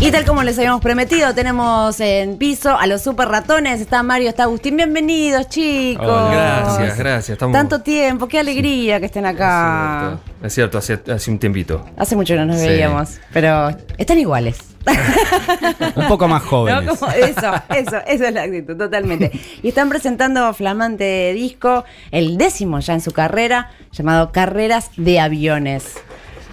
Y tal como les habíamos prometido, tenemos en piso a los super ratones. Está Mario, está Agustín. Bienvenidos, chicos. Gracias, gracias. Estamos... Tanto tiempo, qué alegría que estén acá. Es cierto, es cierto hace, hace, un tiempito. Hace mucho que no nos sí. veíamos, pero están iguales. un poco más jóvenes. ¿No? Como eso, eso, eso es la actitud, totalmente. Y están presentando flamante disco, el décimo ya en su carrera, llamado Carreras de Aviones.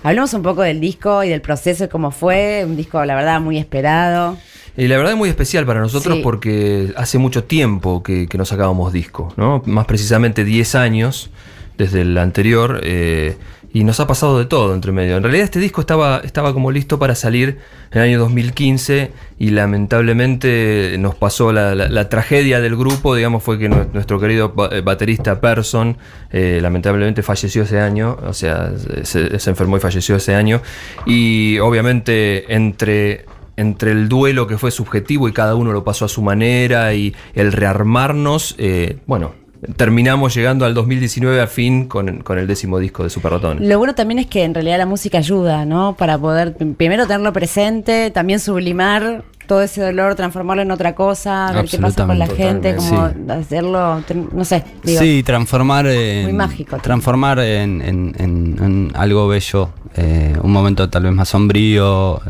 Hablemos un poco del disco y del proceso, cómo fue. Un disco, la verdad, muy esperado. Y la verdad es muy especial para nosotros sí. porque hace mucho tiempo que, que no sacábamos disco, ¿no? Más precisamente 10 años desde el anterior. Eh, y nos ha pasado de todo entre medio. En realidad este disco estaba, estaba como listo para salir en el año 2015 y lamentablemente nos pasó la, tragedia del grupo, digamos, fue que nuestro querido baterista Person eh, lamentablemente falleció ese año, o sea, se, se enfermó y falleció ese año. Y obviamente entre entre el duelo que fue subjetivo y cada uno lo pasó a su manera y el rearmarnos, eh, bueno, terminamos llegando al 2019 a fin con, con, el décimo disco de Super Ratón. Lo bueno también es que en realidad la música ayuda, ¿no? Para poder primero tenerlo presente, también sublimar todo ese dolor, transformarlo en otra cosa, ver qué pasa con la gente, como sí. hacerlo, no sé. Digo, sí, transformar en, muy mágico. Transformar en, en, en algo bello, eh, un momento tal vez más sombrío.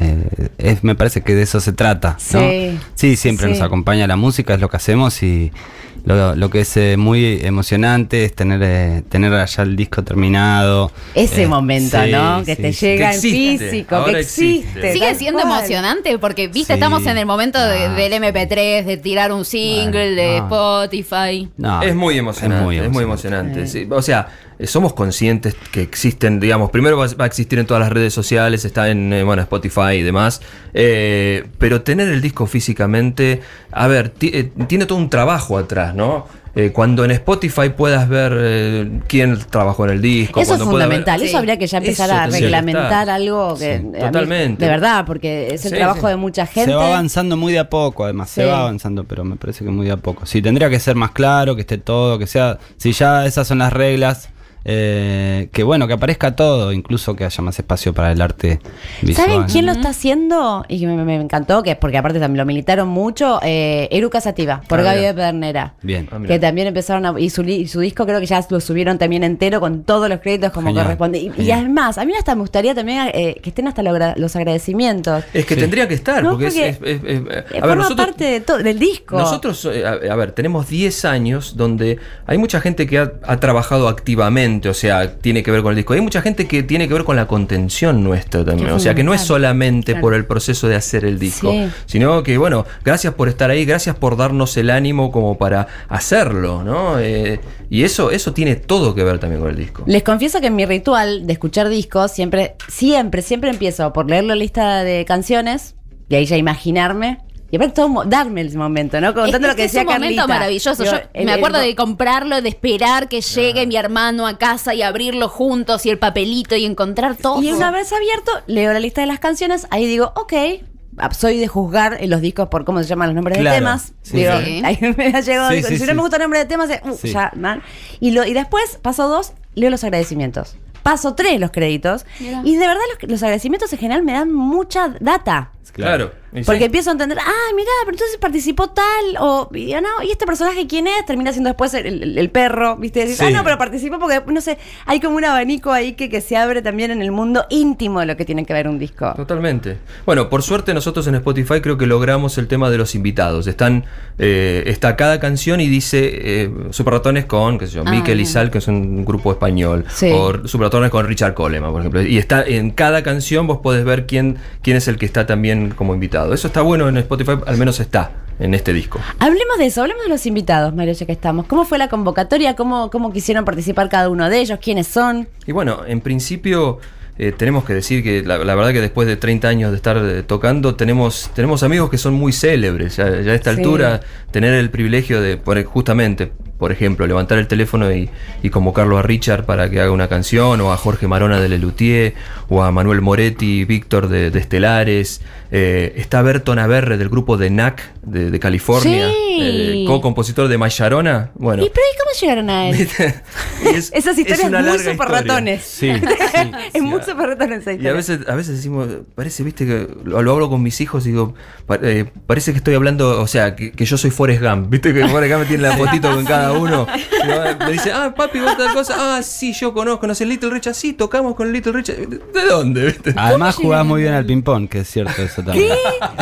Eh, es, me parece que de eso se trata. ¿no? Sí, sí, siempre sí. nos acompaña la música, es lo que hacemos y lo, lo, que es eh, muy emocionante es tener, eh, tener allá el disco terminado. Ese eh, momento, sí, ¿no? Que sí, te llega en físico, Ahora que existe. existe. Sigue siendo cual. emocionante porque, viste, estamos en el momento de, del MP3, de tirar un single, Bueno, de no. Spotify. No, es muy emocionante. Es muy emocionante. emocionante. Sí, o sea, somos conscientes que existen, digamos, primero va, va, a existir en todas las redes sociales, está en eh, bueno, Spotify y demás, eh, pero tener el disco físicamente, a ver, eh, tiene todo un trabajo atrás, ¿no? Eh, cuando en Spotify puedas ver eh, quién trabajó en el disco. Eso es fundamental, ver, eso sí. habría que ya empezar Eso a que reglamentar algo que Sí, a mí- totalmente. de verdad, porque es el Sí, trabajo sí. de mucha gente. Se va avanzando muy de a poco, además. Sí. Se va avanzando, pero me parece que muy de a poco. Sí, tendría que ser más claro, que esté todo, que sea. Si ya esas son las reglas, eh, que bueno, que aparezca todo, incluso que haya más espacio para el arte visual. ¿Saben quién lo está haciendo? Y que me, me encantó, que es porque aparte también lo militaron mucho, eh, Eruca Sativa, por Ah, Gaby de Pedernera. Bien. Ah, que también empezaron a. Y su, li- y su disco creo que ya lo subieron también entero con todos los créditos como Genial, corresponde. Y, además, a mí hasta me gustaría también eh, que estén hasta lo los agradecimientos. Es que Sí. tendría que estar, No, porque, porque, es, es- es- es- Eh, a ver, forma nosotros, parte de to- del disco. Nosotros, eh, a, a ver, tenemos 10 años donde hay mucha gente que ha, ha trabajado activamente, o sea, tiene que ver con el disco. Hay mucha gente que tiene que ver con la contención nuestra también. O sea, que no es solamente Claro. por el proceso de hacer el disco, Sí. sino que, bueno, gracias por estar ahí, gracias por darnos el ánimo como para hacerlo, ¿no? Eh, y eso, eso tiene todo que ver también con el disco. Les confieso que en mi ritual de escuchar discos siempre, siempre, siempre empiezo por leer la lista de canciones y ahí ya imaginarme. Y aparte todo darme el momento, ¿no? Contando Es, lo que es decía un momento Carlita. maravilloso. Digo, Yo el- me el- acuerdo de comprarlo, de esperar que llegue mi hermano a casa y abrirlo juntos y el papelito y encontrar todo. Y una vez abierto, leo la lista de las canciones, ahí digo, ok, ah, soy de juzgar en los discos por cómo se llaman los nombres Claro, de temas. sí, digo, sí. ahí me ha llegado, Sí, si sí. no me gusta el nombre de temas, eh, uh, Sí. ya, mal. Y, lo, y después, paso dos, leo los agradecimientos. Paso tres, los créditos. Mira. Y de verdad los, los agradecimientos en general me dan mucha data. Claro. sí. Porque empiezo a entender, ah, mira, pero entonces participó tal, o, y, no, ¿y este personaje quién es? Termina siendo después el, el- el perro, ¿viste? Decís, Sí. ah, no, pero participó porque, no sé, hay como un abanico ahí que, que se abre también en el mundo íntimo de lo que tiene que ver un disco. Totalmente. Bueno, por suerte nosotros en Spotify creo que logramos el tema de los invitados. Están, eh, está cada canción y dice eh, Super Ratones con, qué sé yo, Ah, bien. Sal, que es un grupo español. Sí. O Super Ratones con Richard Coleman, por ejemplo. Y está en cada canción vos podés ver quién, quién es el que está también como invitado. Eso está bueno en Spotify, al menos está en este disco. Hablemos de eso, hablemos de los invitados, Mario, ya que estamos. ¿Cómo fue la convocatoria? ¿Cómo, cómo quisieron participar cada uno de ellos? ¿Quiénes son? Y bueno, en principio eh, tenemos que decir que la, la verdad que después de 30 años de estar eh, tocando, tenemos, tenemos amigos que son muy célebres. Ya, ya a esta Sí. altura, tener el privilegio de, justamente, por ejemplo, levantar el teléfono y, y convocarlo a Richard para que haga una canción, o a Jorge Marona de Lelutier, o a Manuel Moretti, Víctor de, de Estelares. Eh, está Berton Averre del grupo de NAC de, de California, Sí. eh, co-compositor de Mayarona. Bueno, ¿Y pero ¿y cómo llegaron a él? Es- Esas es historias una muy larga super historia. ratones. Sí, sí. es muy super ratones esa Y a veces, a veces decimos, parece, viste, que lo, lo hablo con mis hijos y digo, pa- eh, parece que estoy hablando, o sea, que, que yo soy Forrest Gump, viste que Forrest Gump tiene la fotito con cada uno. Y me- me dice, ah, papi, vos tal cosa, ah, sí, yo conozco, no sé, Little Richard, sí, tocamos con Little Richard. ¿De dónde, viste? Además jugás muy bien al ping-pong, que es cierto eso también.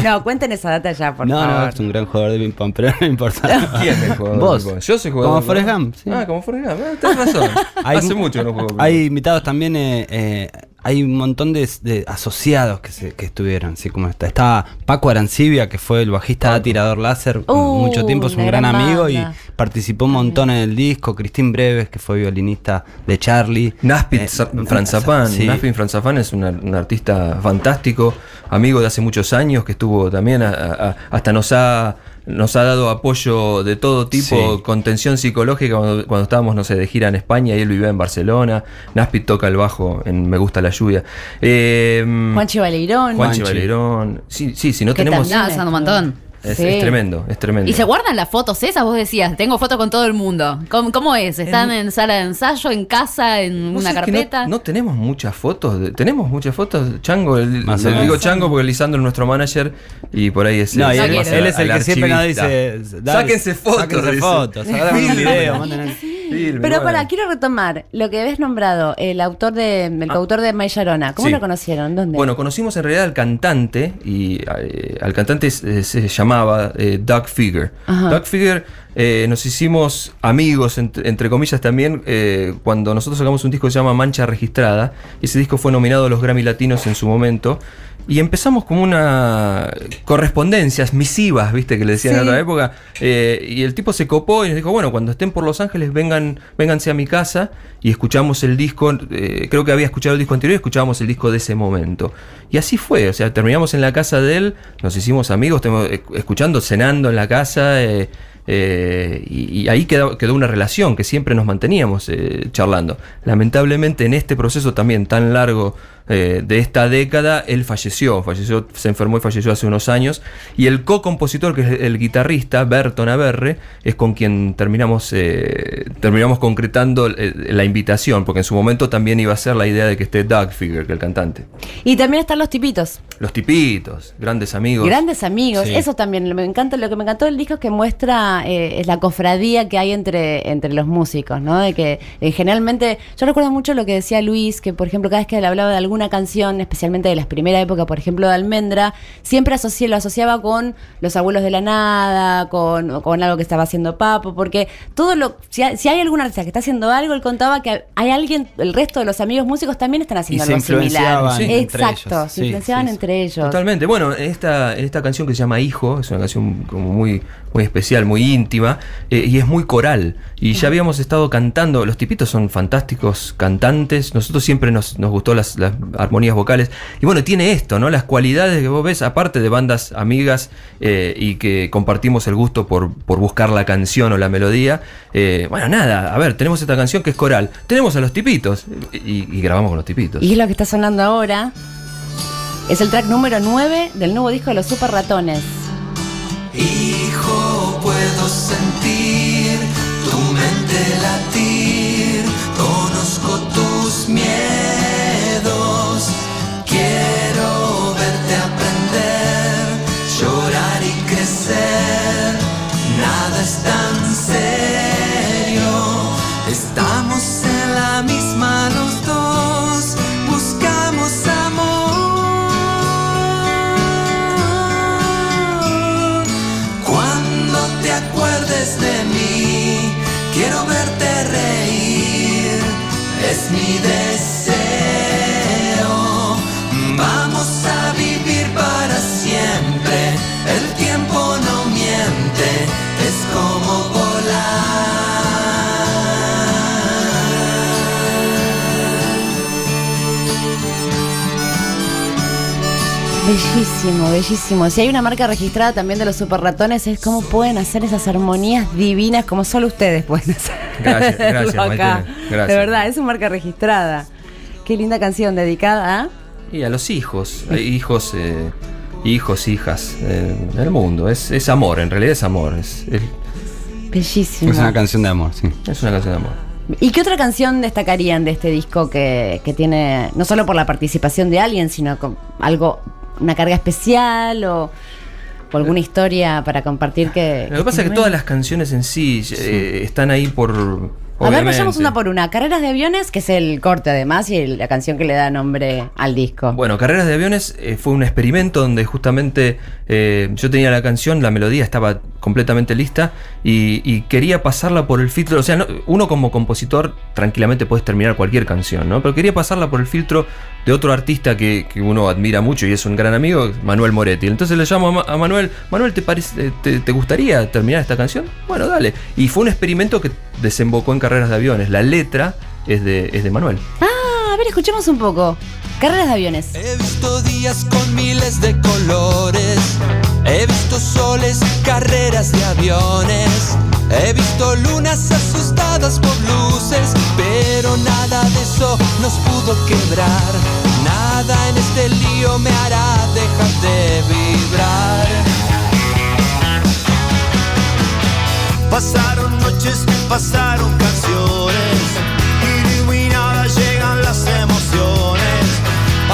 No, cuenten esa data ya, por no, favor. no, es un gran jugador de ping-pong, pero no importa. ¿Quién es el jugador? Vos. de? Yo soy jugador. Como de Forrest. Gump, sí. Ah, como Forrest Gump, ah, tenés razón. Hace mucho no juego. Hay invitados también, eh, eh, hay un montón de, de asociados que, se, que estuvieron, así como está. Estaba Paco Arancibia, que fue el bajista de Tirador Láser Uh, mucho tiempo, es un gran gran amigo banda. y participó un montón en el disco. Cristín Breves, que fue violinista de Charlie. Naspit Eh, Franzapán. sí. Naspit Franzapán es una- un artista fantástico, amigo de hace muchos años, que estuvo también, a- a- hasta nos ha, nos ha dado apoyo de todo tipo, Sí. contención psicológica cuando, cuando estábamos, no sé, de gira en España y él vivía en Barcelona. Naspit toca el bajo en Me Gusta la Lluvia. Eh, Juanchi Baleirón. Juanchi. Baleirón. Sí, sí, si no tenemos... son un montón. Es, Sí. es tremendo, es tremendo. ¿Y se guardan las fotos esas? Vos decías, tengo fotos con todo el mundo. ¿Cómo, cómo es? ¿Están en sala de ensayo, en casa, en ¿Vos una no- carpeta? No, tenemos muchas fotos. de- tenemos muchas fotos. Chango, el- Más le digo Chango porque Lisandro es nuestro manager y por ahí es. No, y es- él, es él es el que siempre nos dice: Sáquense fotos. Sáquense fotos, hagan un video, manden- Pero bueno. para, quiero retomar lo que habías nombrado, el autor de, el coautor de Mayarona. ¿Cómo Sí. lo conocieron? ¿Dónde? Bueno, conocimos en realidad al cantante y eh, al cantante se, se llamaba eh, Doug Figure. Ajá. Doug Figure eh, nos hicimos amigos, entre, entre comillas también, eh, cuando nosotros sacamos un disco que se llama Mancha Registrada. Ese disco fue nominado a los Grammy Latinos en su momento. Y empezamos como una correspondencias, misivas, viste, que le decían Sí. en otra época. eh, y el tipo se copó y nos dijo, bueno, cuando estén por Los Ángeles, vengan, vénganse a mi casa y escuchamos el disco. eh, creo que había escuchado el disco anterior y escuchábamos el disco de ese momento. Y así fue, o sea, terminamos en la casa de él, nos hicimos amigos, eh, escuchando, cenando en la casa. eh, eh, y, y ahí quedó, quedó una relación que siempre nos manteníamos eh, charlando. Lamentablemente en este proceso también tan largo eh, de esta década, él falleció, falleció, se enfermó y falleció hace unos años. Y el co-compositor, que es el guitarrista, Berton Averre, es con quien terminamos, eh, terminamos concretando eh, la invitación, porque en su momento también iba a ser la idea de que esté Doug Figure, que el cantante. Y también están los tipitos. Los tipitos, grandes amigos. Grandes amigos, Sí. eso también me encanta. Lo que me encantó del disco es que muestra eh, es la cofradía que hay entre, entre los músicos, ¿no? De que eh, generalmente, yo recuerdo mucho lo que decía Luis, que por ejemplo, cada vez que él hablaba de alguna canción, especialmente de las primeras épocas, por ejemplo, de Almendra, siempre asocié, lo asociaba con los abuelos de la nada, con, con algo que estaba haciendo Papo, porque todo lo, si hay, si hay algún artista que está haciendo algo, él contaba que hay alguien, el resto de los amigos músicos también están haciendo Y se algo similar. influenciaban Sí. entre Exacto, ellos. se Sí, influenciaban sí, sí. entre ellos. Totalmente. Bueno, en esta, en esta canción que se llama Hijo, es una canción como muy, muy especial, muy íntima, eh, y es muy coral. Y ya habíamos estado cantando, los tipitos son fantásticos cantantes, nosotros siempre nos, nos gustó las, las armonías vocales. Y bueno, tiene esto, ¿no? Las cualidades que vos ves, aparte de bandas amigas eh, y que compartimos el gusto por, por buscar la canción o la melodía. eh, bueno, nada, a ver, tenemos esta canción que es coral, tenemos a los tipitos y, y grabamos con los tipitos. Y es lo que está sonando ahora. Es el track número 9 del nuevo disco de los Super Ratones. Hijo, puedo sentir tu mente latir, Bellísimo, bellísimo. Si hay una marca registrada también de los super ratones, es cómo pueden hacer esas armonías divinas como solo ustedes pueden hacer. Gracias, gracias, Acá. Maite, gracias. De verdad, es su marca registrada. Qué linda canción dedicada a. Y a los hijos, hay hijos, eh, hijos, hijas, eh, el mundo. Es, es amor, en realidad es amor. Es, es- Bellísimo. Es una canción de amor, sí. es una canción de amor. ¿Y qué otra canción destacarían de este disco que, que tiene, no solo por la participación de alguien, sino con algo, una carga especial o, o alguna historia para compartir que... Lo que pasa es que todas las canciones en sí eh, están ahí por. A ver, vayamos una por una. Carreras de aviones, que es el corte además y el- la canción que le da nombre al disco. Bueno, Carreras de Aviones eh, fue un experimento donde justamente eh, yo tenía la canción, la melodía estaba completamente lista y, quería pasarla por el filtro. O sea, no- uno como compositor tranquilamente puedes terminar cualquier canción, ¿no? Pero quería pasarla por el filtro de otro artista que, que uno admira mucho y es un gran amigo, Manuel Moretti. Entonces le llamo a, a Manuel, Manuel, ¿te, parece, te, te gustaría terminar esta canción? Bueno, dale. Y fue un experimento que desembocó en Carreras de Aviones. La letra es de, es de Manuel. Ah, a ver, escuchemos un poco. Carreras de aviones. He visto días con miles de colores. He visto soles, carreras de aviones. He visto lunas asustadas por luces. Pero nada de eso nos pudo quebrar. Nada en este lío me hará dejar de vibrar. Pasaron noches, pasaron canciones, iluminadas llegan las emociones.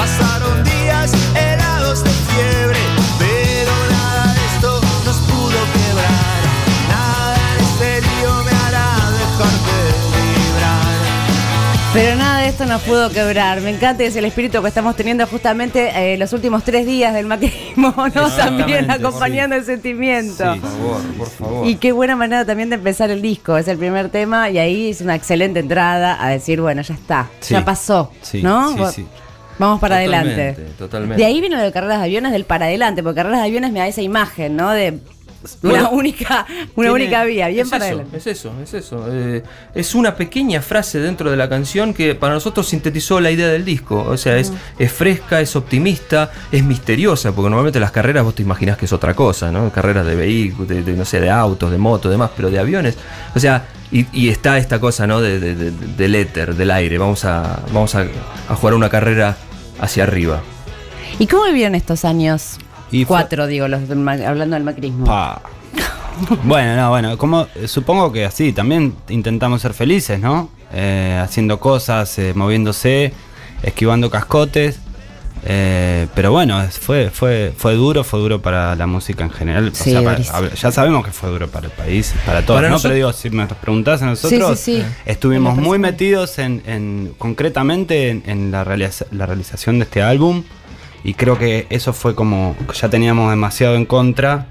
Pasaron días helados de fiebre, pero nada de esto nos pudo quebrar. Nada en este lío me hará dejar de vibrar. Pero nada de esto nos pudo quebrar. Me encanta es el espíritu que estamos teniendo justamente eh, los últimos tres días del macrismo, ¿no? También acompañando el sentimiento. Sí. Por favor, por favor. Y qué buena manera también de empezar el disco. Es el primer tema y ahí es una excelente entrada a decir, bueno, ya está, Sí. ya pasó, Sí, ¿no? sí, sí. Vamos para Totalmente, adelante. totalmente. De ahí viene lo de carreras de aviones del para adelante, porque carreras de aviones me da esa imagen, ¿no? De una única, una Tiene- única vía, bien es para eso, adelante. Es eso, es eso. Eh, es una pequeña frase dentro de la canción que para nosotros sintetizó la idea del disco. O sea, es, es fresca, es optimista, es misteriosa, porque normalmente las carreras vos te imaginás que es otra cosa, ¿no? Carreras de vehículos, de, de, no sé, de autos, de motos, demás, pero de aviones. O sea, y, y está esta cosa, ¿no? De, de- de- del éter, del aire. Vamos a, vamos a, a jugar una carrera hacia arriba. ¿Y cómo vivieron estos años? Y Cuatro, digo, los del ma- hablando del macrismo. Pa. bueno, no, bueno, como eh, supongo que así también intentamos ser felices, ¿no? Eh, haciendo cosas, eh, moviéndose, esquivando cascotes. Eh, pero bueno, fue, fue, fue duro, fue duro para la música en general. O sea, para- ya sabemos que fue duro para el país, para todos, Para ¿no? nosotros- Pero digo, si me preguntás a nosotros, Sí, sí, sí. estuvimos muy metidos en, en- concretamente en, en la, realiza- la realización de este álbum. Y creo que eso fue como que ya teníamos demasiado en contra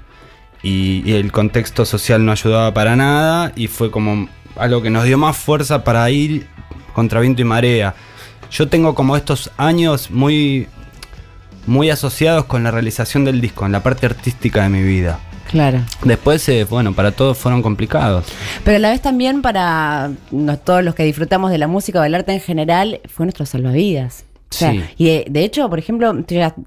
y, y el contexto social no ayudaba para nada y fue como algo que nos dio más fuerza para ir contra viento y marea. Yo tengo como estos años muy, muy asociados con la realización del disco, en la parte artística de mi vida. Claro. Después, eh, bueno, para todos fueron complicados. Pero a la vez también para no- todos los que disfrutamos de la música o del arte en general, fue nuestro salvavidas. O sea, Sí. Y de, de hecho, por ejemplo,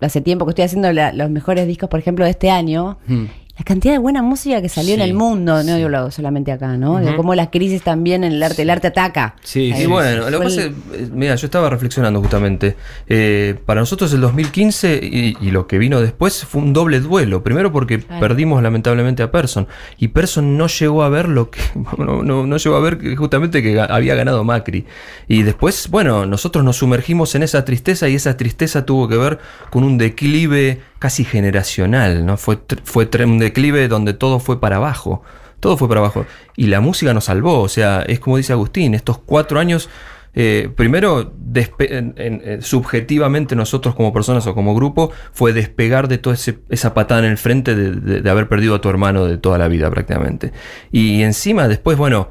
hace tiempo que estoy haciendo la- los mejores discos, por ejemplo, de este año. Mm. La cantidad de buena música que salió en el mundo, no digo solamente acá, ¿no? De cómo la crisis también en el arte, el arte ataca. Sí, sí, bueno, lo que pasa es, eh, mira, yo estaba reflexionando justamente. eh, para nosotros el 2015 y, y lo que vino después fue un doble duelo. Primero porque Claro. perdimos lamentablemente a Person. Y Person no llegó a ver lo que. No, no- no llegó a ver que justamente que había ganado Macri. Y después, bueno, nosotros nos sumergimos en esa tristeza y esa tristeza tuvo que ver con un declive casi generacional, ¿no? Fue, fue un declive donde todo fue para abajo. Todo fue para abajo. Y la música nos salvó. O sea, es como dice Agustín, estos cuatro años, eh, primero, en- subjetivamente nosotros como personas o como grupo, fue despegar de toda esa patada en el frente de- de haber perdido a tu hermano de toda la vida prácticamente. Y encima, después, bueno,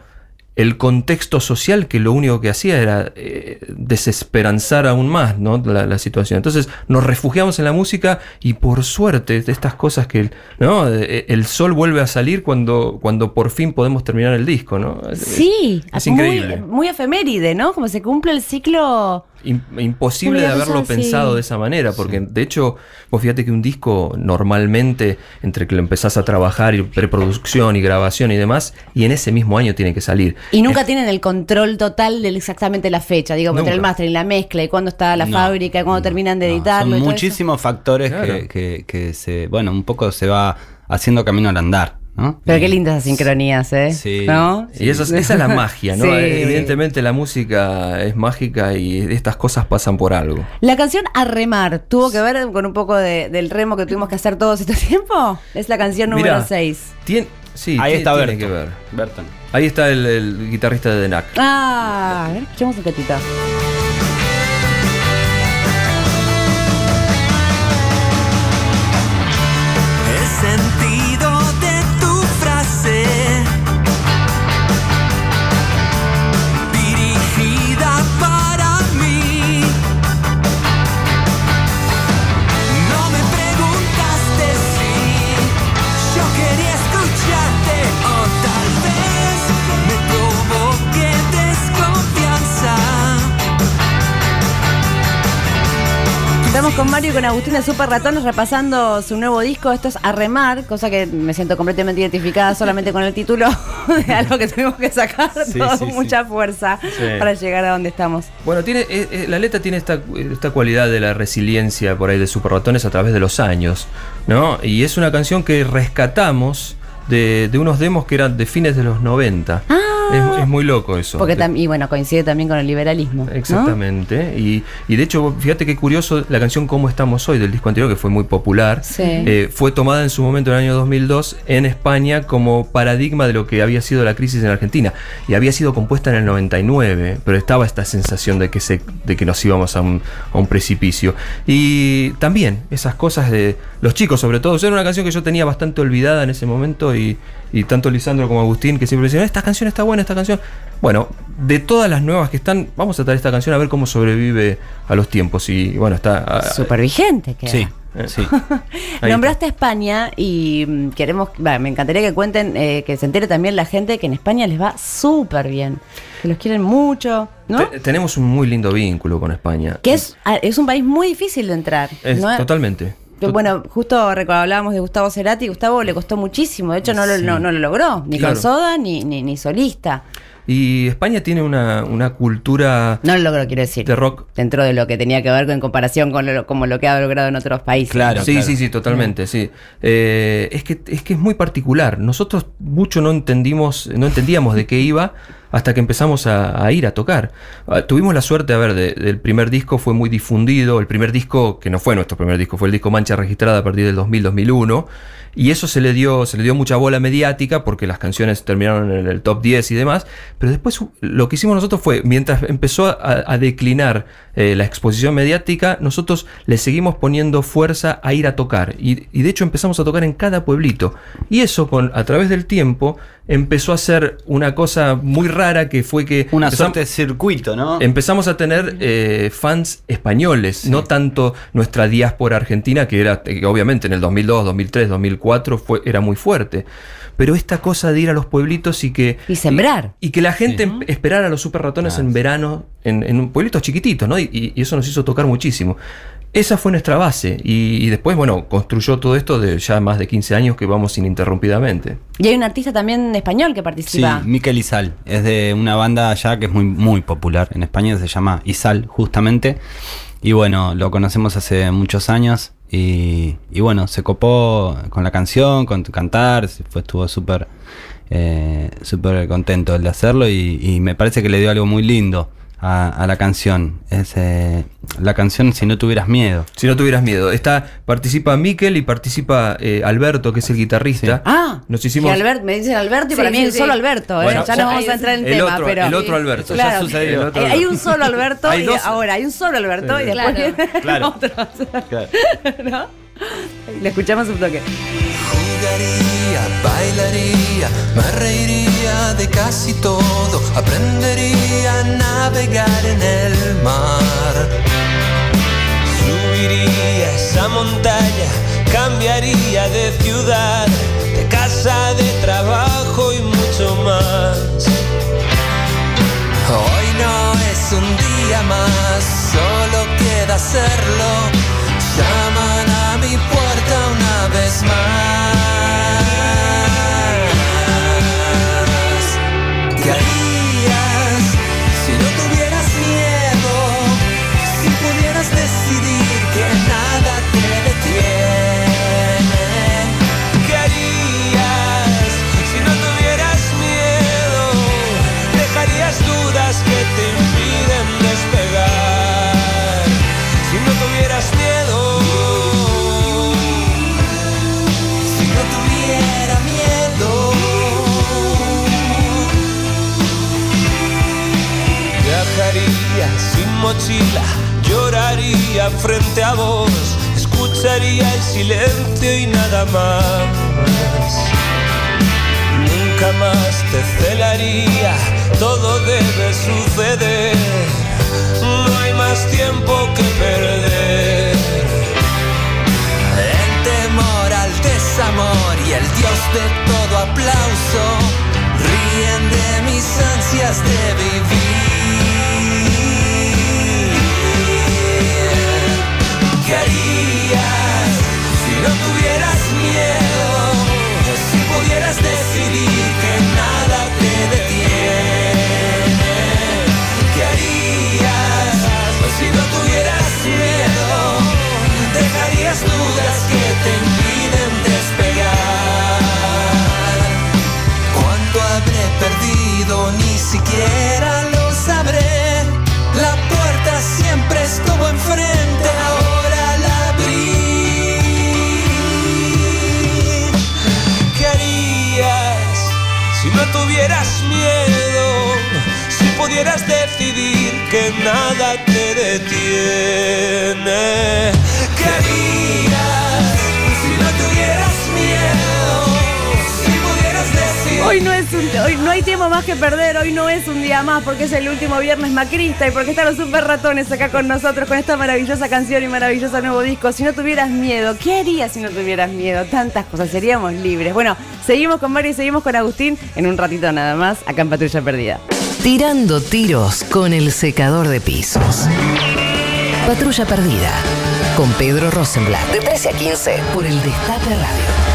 el contexto social que lo único que hacía era eh, desesperanzar aún más ¿no? la, la situación. Entonces nos refugiamos en la música y por suerte de estas cosas que ¿no? Eh, el sol vuelve a salir cuando, cuando por fin podemos terminar el disco. ¿no? Sí, es muy, increíble. muy efeméride, ¿no? Como se cumple el ciclo imposible de haberlo pensado de esa manera, porque de hecho, vos fíjate que un disco normalmente, entre que lo empezás a trabajar y preproducción y grabación y demás, y en ese mismo año tiene que salir. Y nunca tienen el control total de exactamente la fecha, digo, entre el máster y la mezcla, y cuándo está la No, fábrica, y cuándo terminan de no, editarlo. Son y todo muchísimos factores Claro. que, que- que se, bueno, un poco se va haciendo camino al andar, Pero qué lindas sincronías, ¿eh? Sí. ¿No? Y eso, es- esa es la magia, ¿no? Sí. Evidentemente la música es mágica y estas cosas pasan por algo. La canción A Remar tuvo que ver con un poco de- del remo que tuvimos que hacer todos este tiempo. Es la canción número Mirá, 6. Tien- sí, Ahí está tiene que ver. Berton. Ahí está el, el guitarrista de Denac. Ah, a ver, escuchemos un. Con Mario y con Agustín de Super Ratones repasando su nuevo disco. Esto es Arremar, cosa que me siento completamente identificada solamente con el título de algo que tuvimos que sacar Sí, todo sí, con sí. mucha fuerza para llegar a donde estamos. Bueno, tiene, eh, eh, la letra tiene esta, esta cualidad de la resiliencia por ahí de Super Ratones a través de los años, ¿no? Y es una canción que rescatamos de, de unos demos que eran de fines de los 90. Es, es muy loco eso. Porque y bueno, coincide también con el liberalismo. ¿no? Exactamente. Y, y de hecho, fíjate qué curioso la canción Cómo estamos hoy del disco anterior, que fue muy popular. Sí. eh, fue tomada en su momento en el año 2002 en España como paradigma de lo que había sido la crisis en Argentina. Y había sido compuesta en el 99, pero estaba esta sensación de que, se, de que nos íbamos a un, a un precipicio. Y también esas cosas de los chicos, sobre todo. Era una canción que yo tenía bastante olvidada en ese momento y, y tanto Lisandro como Agustín que siempre decían, esta canción está buena, esta canción. Bueno, de todas las nuevas que están, vamos a traer esta canción a ver cómo sobrevive a los tiempos. Y bueno, está... ah, Súper vigente queda. Sí, sí. Nombraste a España y mm, queremos, va, me encantaría que cuenten, eh, que se entere también la gente que en España les va súper bien, que los quieren mucho, ¿no? Te- tenemos un muy lindo vínculo con España. Que es, ah, es un país muy difícil de entrar. Es ¿no? totalmente. Bueno, justo hablábamos de Gustavo Cerati. Gustavo le costó muchísimo. De hecho, no lo, Sí. no, no lo logró. Ni Claro. con soda, ni, ni, ni solista. Y España tiene una, una cultura No lo logró, quiero decir. de rock. Dentro de lo que tenía que ver con en comparación con lo, como lo que ha logrado en otros países. Claro. sí, sí, sí, totalmente, sí. Eh, es, que, es que es muy particular. Nosotros mucho no entendimos, no entendíamos de qué iba hasta que empezamos a, ir a tocar. Ah, tuvimos la suerte, a ver, de- del primer disco fue muy difundido. El primer disco, que no fue nuestro primer disco, fue el disco Mancha Registrada a partir del 2000-2001. Y eso se le dio, se le dio mucha bola mediática porque las canciones terminaron en el top 10 y demás. Pero después lo que hicimos nosotros fue, mientras empezó a, a declinar eh, la exposición mediática, nosotros le seguimos poniendo fuerza a ir a tocar. Y, y de hecho empezamos a tocar en cada pueblito. Y eso con, a través del tiempo empezó a ser una cosa muy rara que fue que... Una suerte de circuito, ¿no? Empezamos a tener eh, fans españoles, no tanto nuestra diáspora argentina, que era que obviamente en el 2002, 2003, 2004 fue, era muy fuerte. Pero esta cosa de ir a los pueblitos y que. Y sembrar. Y, y que la gente em- esperara a los super ratones en verano en, en pueblitos chiquititos, ¿no? Y eso nos hizo tocar muchísimo. Esa fue nuestra base. Y, y después, bueno, construyó todo esto de ya más de 15 años que vamos ininterrumpidamente. Y hay un artista también español que Sí, participa. Miquel Izal. Es de una banda allá que es muy, muy popular en España, se llama Izal, justamente. Y bueno, lo conocemos hace muchos años. Y, y bueno, se copó con la canción, con tu cantar, se fue, estuvo súper eh, súper contento de hacerlo y, y me parece que le dio algo muy lindo a, a la canción. Es eh, la canción Si no tuvieras miedo. Si no tuvieras miedo. Está, participa Miquel y participa eh, Alberto, que es el guitarrista. Ah, Nos hicimos. que Albert- me dicen Alberto y Sí, para mí sí, es sí. solo Alberto. ¿eh? Bueno, ya ya- no vamos a entrar en el tema, otro, pero. el otro Alberto. Ya sucedió. El otro hay un solo Alberto y dos. ahora hay un solo Alberto y después Claro. viene Claro. otro. Claro. ¿No? Le escuchamos un toque. Bailaría, me reiría de casi todo, aprendería a navegar en el mar. Subiría esa montaña, cambiaría de ciudad, de casa, de trabajo y mucho más, mochila, lloraría frente a vos, escucharía el silencio y nada más. Nunca más te celaría, todo debe suceder. No hay más tiempo que perder. El temor al desamor y el Dios de todo aplauso ríen de mis ansias de vivir. No tuvieras miedo? Si pudieras decidir que nada te detiene. ¿Qué Hoy no es un, hoy no hay tiempo más que perder, hoy no es un día más porque es el último viernes macrista y porque están los super ratones acá con nosotros con esta maravillosa canción y maravilloso nuevo disco. Si no tuvieras miedo, ¿qué harías si no tuvieras miedo? Tantas cosas, seríamos libres. Bueno, seguimos con Mario y seguimos con Agustín en un ratito nada más, acá en Patrulla Perdida. Tirando tiros con el secador de pisos. Patrulla Perdida. Con Pedro Rosenblatt. De 13 a 15 por el Destape Radio.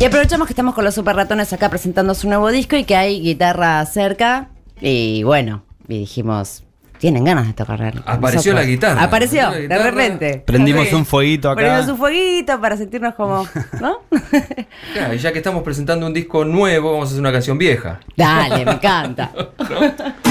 Y aprovechamos que estamos con los super ratones acá presentando su nuevo disco y que hay guitarra cerca. Y bueno, y dijimos, tienen ganas de tocar. Apareció la guitarra. Apareció, Apareció la de repente. Prendimos un fueguito acá. Prendimos un fueguito para sentirnos como, ¿no? Claro, y ya que estamos presentando un disco nuevo, vamos a hacer una canción vieja. Dale, me encanta.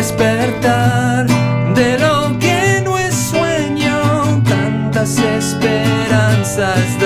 despertar de lo que no es sueño, tantas esperanzas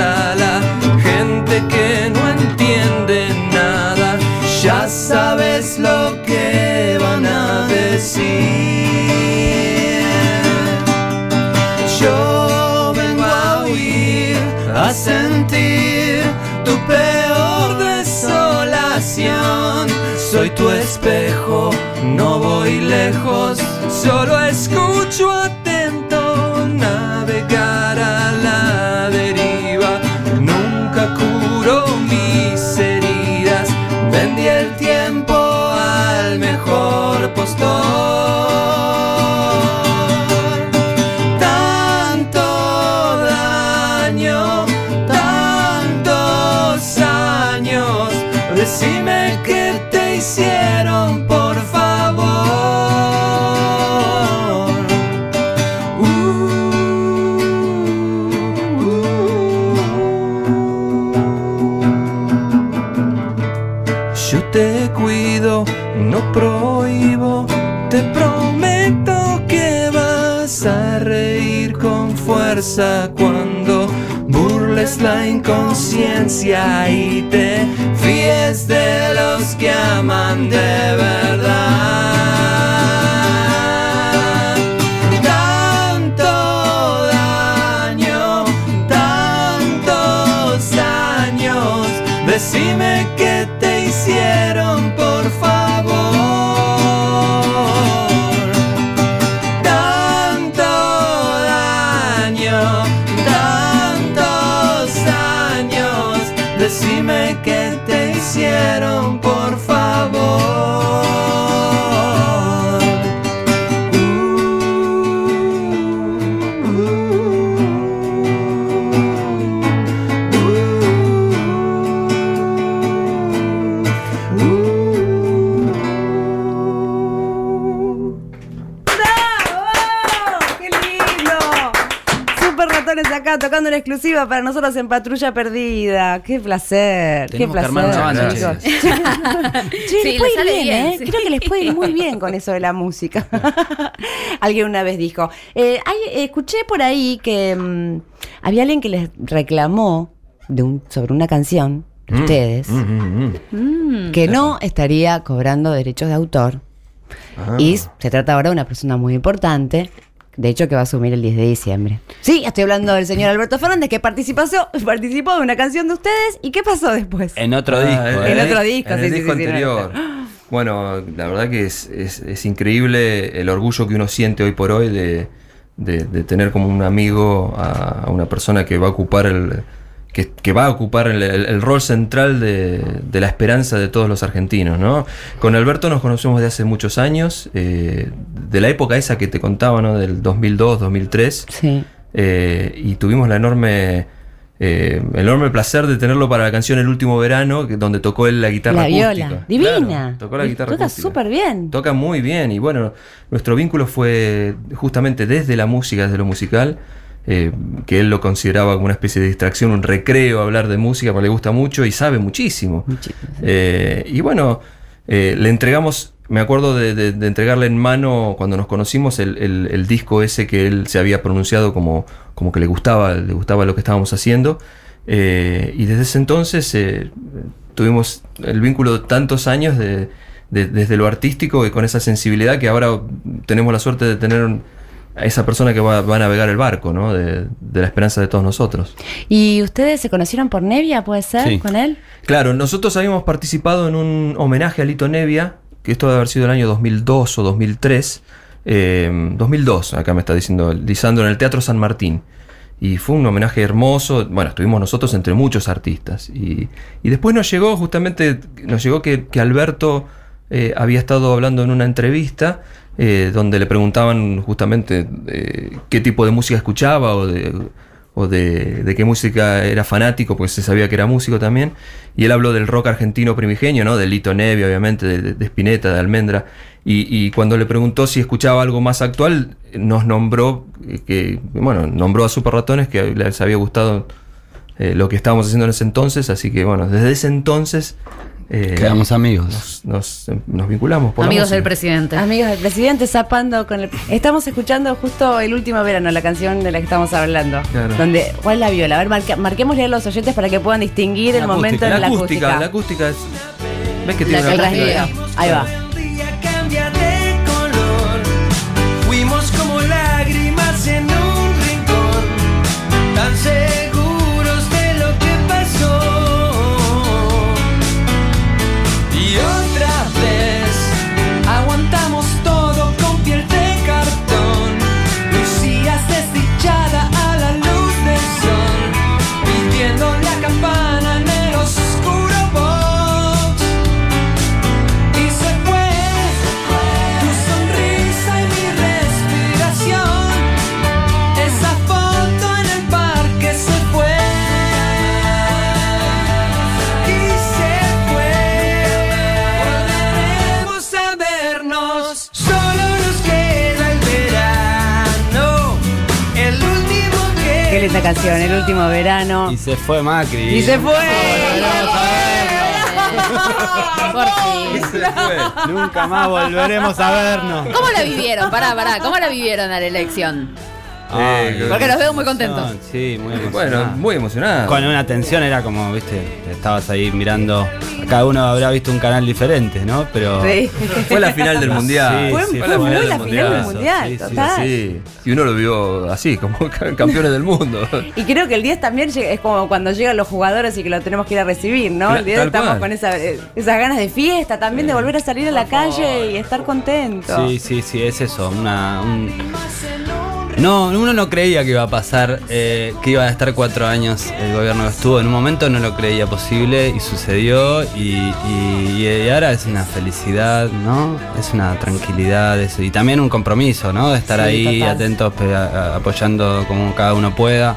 Soy tu espejo, no voy lejos, solo escucho atento cuando burles la inconsciencia y te fíes de los que aman de verdad. Una exclusiva para nosotros en Patrulla Perdida. ¡Qué placer! Tenemos ¡Qué que armar placer! una banda, chicos. che. Che, Sí, les puede ir bien, bien, ¿eh? sí. Creo que les puede ir muy bien con eso de la música. Alguien una vez dijo. Eh, hay- escuché por ahí que mm, había alguien que les reclamó de un, sobre una canción de Mm, ustedes mm, mm, mm. que no estaría cobrando derechos de autor. Ah. Y se trata ahora de una persona muy importante. De hecho, que va a asumir el 10 de diciembre. Sí, estoy hablando del señor Alberto Fernández, que participó, participó de una canción de ustedes. ¿Y qué pasó después? En otro Ah, disco. en En ¿eh? otro disco, en sí, el sí, disco sí, sí, no, anterior. Bueno, la verdad que es, es- es increíble el orgullo que uno siente hoy por hoy de, de- de tener como un amigo a, a una persona que va a ocupar el que, que va a ocupar el, el- el rol central de, de la esperanza de todos los argentinos, ¿no? Con Alberto nos conocemos de hace muchos años, eh, de la época esa que te contaba, ¿no? Del 2002, 2003. Sí. Eh, y tuvimos la enorme, eh, el enorme placer de tenerlo para la canción El último verano, donde tocó él la guitarra La acústica. viola. Divina. Claro, tocó la guitarra toca súper bien. Toca muy bien. Y bueno, nuestro vínculo fue justamente desde la música, desde lo musical. Eh, que él lo consideraba como una especie de distracción, un recreo, hablar de música, porque le gusta mucho y sabe muchísimo. Eh, y bueno, eh, le entregamos, me acuerdo de, de- de entregarle en mano cuando nos conocimos el, el- el disco ese que él se había pronunciado como, como que le gustaba, le gustaba lo que estábamos haciendo. Y desde ese entonces tuvimos el vínculo de tantos años de, de- desde lo artístico y con esa sensibilidad que ahora tenemos la suerte de tener un- a esa persona que va, va a navegar el barco, ¿no? De, de la esperanza de todos nosotros. ¿Y ustedes se conocieron por Nevia, puede ser, Sí. con él? Claro, nosotros habíamos participado en un homenaje a Lito Nevia, que esto debe haber sido el año 2002 o 2003. eh, 2002, acá me está diciendo Lisandro, en el Teatro San Martín. Y fue un homenaje hermoso. Bueno, estuvimos nosotros entre muchos artistas. Y, y después nos llegó, justamente, nos llegó que, que Alberto eh, había estado hablando en una entrevista eh, donde le preguntaban justamente eh, qué tipo de música escuchaba o de, qué música era fanático, porque se sabía que era músico también. Y él habló del rock argentino primigenio, ¿no? De Lito Nevia, obviamente, de, de- Spinetta, de Almendra. Y, cuando le preguntó si escuchaba algo más actual, nos nombró, eh, que, bueno, nombró a Super Ratones, que les había gustado lo que estábamos haciendo en ese entonces. Así que, bueno, desde ese entonces... eh, Quedamos amigos. nos, nos, nos vinculamos. Por Amigos del presidente. Amigos del presidente zapando con el. Estamos escuchando justo el último verano, la canción de la que estamos hablando. Claro. Donde, ¿Cuál es la viola? A ver, marca- marquémosle a los oyentes para que puedan distinguir el momento en la La acústica. acústica, la acústica es. ¿Ves que tiene La una acústica? Ahí va. Y se fue Macri. Y se fue. Por fin. Se fue. Nunca más volveremos a vernos. ¿Cómo la vivieron? Pará, pará. ¿Cómo la vivieron a la elección? Ay, Sí, Porque los veo muy contentos. Sí, muy emocionados. Bueno, muy emocionado. Con una tensión era como, viste, estabas ahí mirando. Cada uno habrá visto un canal diferente, ¿no? Pero. Sí. Fue la final del mundial. Fue- sí, fue la final la del final del mundial. Sí, sí, total. Sí, y uno lo vio así, como ca- campeones del mundo. Y creo que el 10 también es como cuando llegan los jugadores y que lo tenemos que ir a recibir, ¿no? El 10 tal estamos cual. con esa, eh, esas ganas de fiesta también, de volver a salir a la calle y estar contentos. Sí, sí, sí, es eso. Una, un- No, uno no creía que iba a pasar, eh, que iba a estar cuatro años el gobierno que estuvo. En un momento no lo creía posible y sucedió y, y- y ahora es una felicidad, ¿no? Es una tranquilidad y también un compromiso, ¿no? De estar Sí, ahí total. atentos, apoyando como cada uno pueda.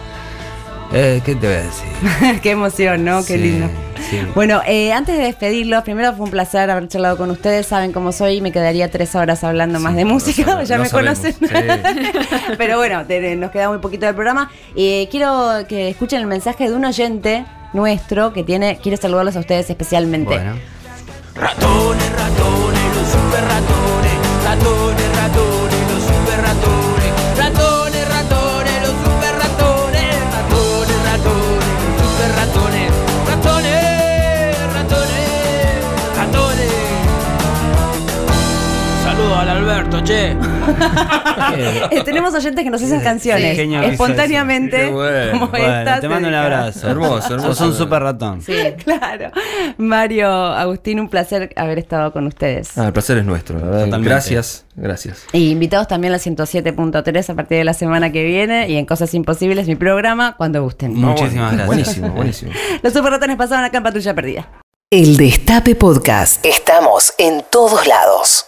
Eh, ¿Qué te voy a decir? Qué emoción, ¿no? Qué Sí, lindo. sí. Bueno, eh, antes de despedirlos, primero fue un placer haber charlado con ustedes. Saben cómo soy, me quedaría tres horas hablando más de música, ya me sabemos, conocen. sí. Pero bueno, te- nos queda muy poquito del programa. Eh, quiero que escuchen el mensaje de un oyente nuestro que tiene, quiere saludarlos a ustedes especialmente. Bueno. Ratones, ratones, los super Alberto, che. Eh, tenemos oyentes que nos hacen canciones genio que hizo espontáneamente, bueno. como Bueno, esta. te mando un abrazo. Hermoso, hermoso. Sos un super ratón. Sí, claro. Mario, Agustín, un placer haber estado con ustedes. Ah, el placer es nuestro, la verdad. Totalmente. Gracias, gracias. Y invitados también a la 107.3 a partir de la semana que viene y en Cosas Imposibles, mi programa, cuando gusten. Muchísimas gracias. Buenísimo, buenísimo. Los super ratones pasaron acá en Patrulla Perdida. El Destape Podcast. Estamos en todos lados.